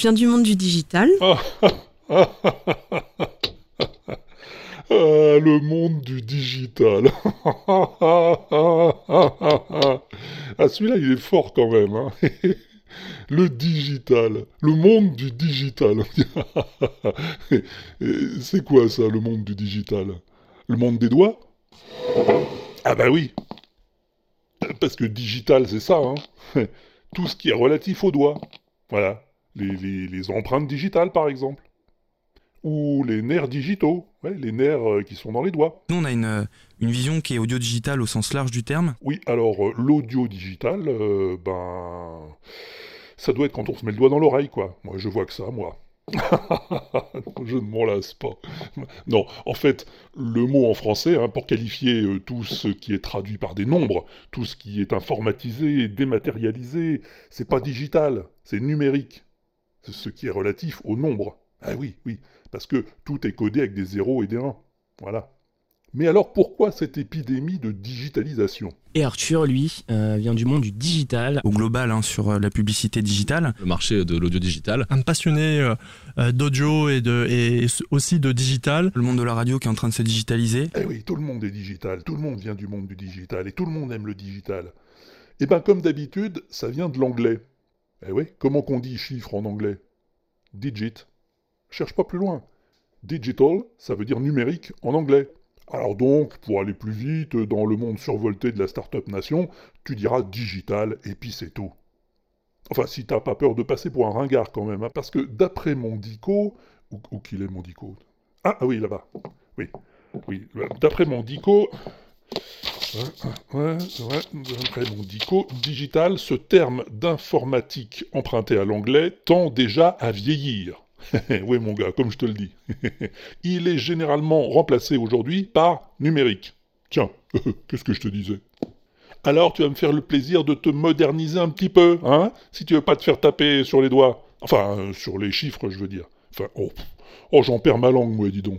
viens du monde du digital. Ah, le monde du digital. ah, celui-là, il est fort quand même. Hein. le digital. Le monde du digital. C'est quoi ça, le monde du digital? Le monde des doigts? Ah bah oui. Parce que digital, c'est ça. Hein. Tout ce qui est relatif aux doigts. Voilà. Les empreintes digitales, par exemple ou les nerfs digitaux, les nerfs euh, qui sont dans les doigts. Nous, on a une, euh, une vision qui est audio-digital au sens large du terme. Oui, alors euh, l'audio-digital, ben, ça doit être quand on se met le doigt dans l'oreille, quoi. Moi, je vois que ça, moi. je ne m'en lasse pas. Non, en fait, le mot en français, hein, pour qualifier tout ce qui est traduit par des nombres, tout ce qui est informatisé, dématérialisé, c'est pas digital, c'est numérique. C'est ce qui est relatif au nombre. Ah oui, oui, parce que tout est codé avec des zéros et des 1. Voilà. Mais alors pourquoi cette épidémie de digitalisation? Et Arthur, lui, euh, vient du monde du digital. Au global, hein, sur euh, la publicité digitale. Le marché de l'audio digital. Un passionné euh, d'audio et, de, et aussi de digital. Le monde de la radio qui est en train de se digitaliser. Eh oui, tout le monde est digital, tout le monde vient du monde du digital, et tout le monde aime le digital. Et eh bien comme d'habitude, ça vient de l'anglais. Eh oui, comment qu'on dit chiffre en anglais? Digit. Cherche pas plus loin. Digital, ça veut dire numérique en anglais. Alors donc, pour aller plus vite dans le monde survolté de la start-up nation, tu diras digital et puis c'est tout. Enfin, si t'as pas peur de passer pour un ringard quand même, hein, parce que d'après mon dico, où, qu'il est mon dico ah, ah, oui, là-bas. Oui, oui. D'après mon ouais, mon dico, digital, ce terme d'informatique emprunté à l'anglais tend déjà à vieillir. oui, mon gars, comme je te le dis. Il est généralement remplacé aujourd'hui par numérique. Tiens, qu'est-ce que je te disais? Alors, tu vas me faire le plaisir de te moderniser un petit peu, hein? Si tu veux pas te faire taper sur les doigts. Enfin, euh, sur les chiffres, je veux dire. Enfin, oh, oh j'en perds ma langue, moi, dis donc.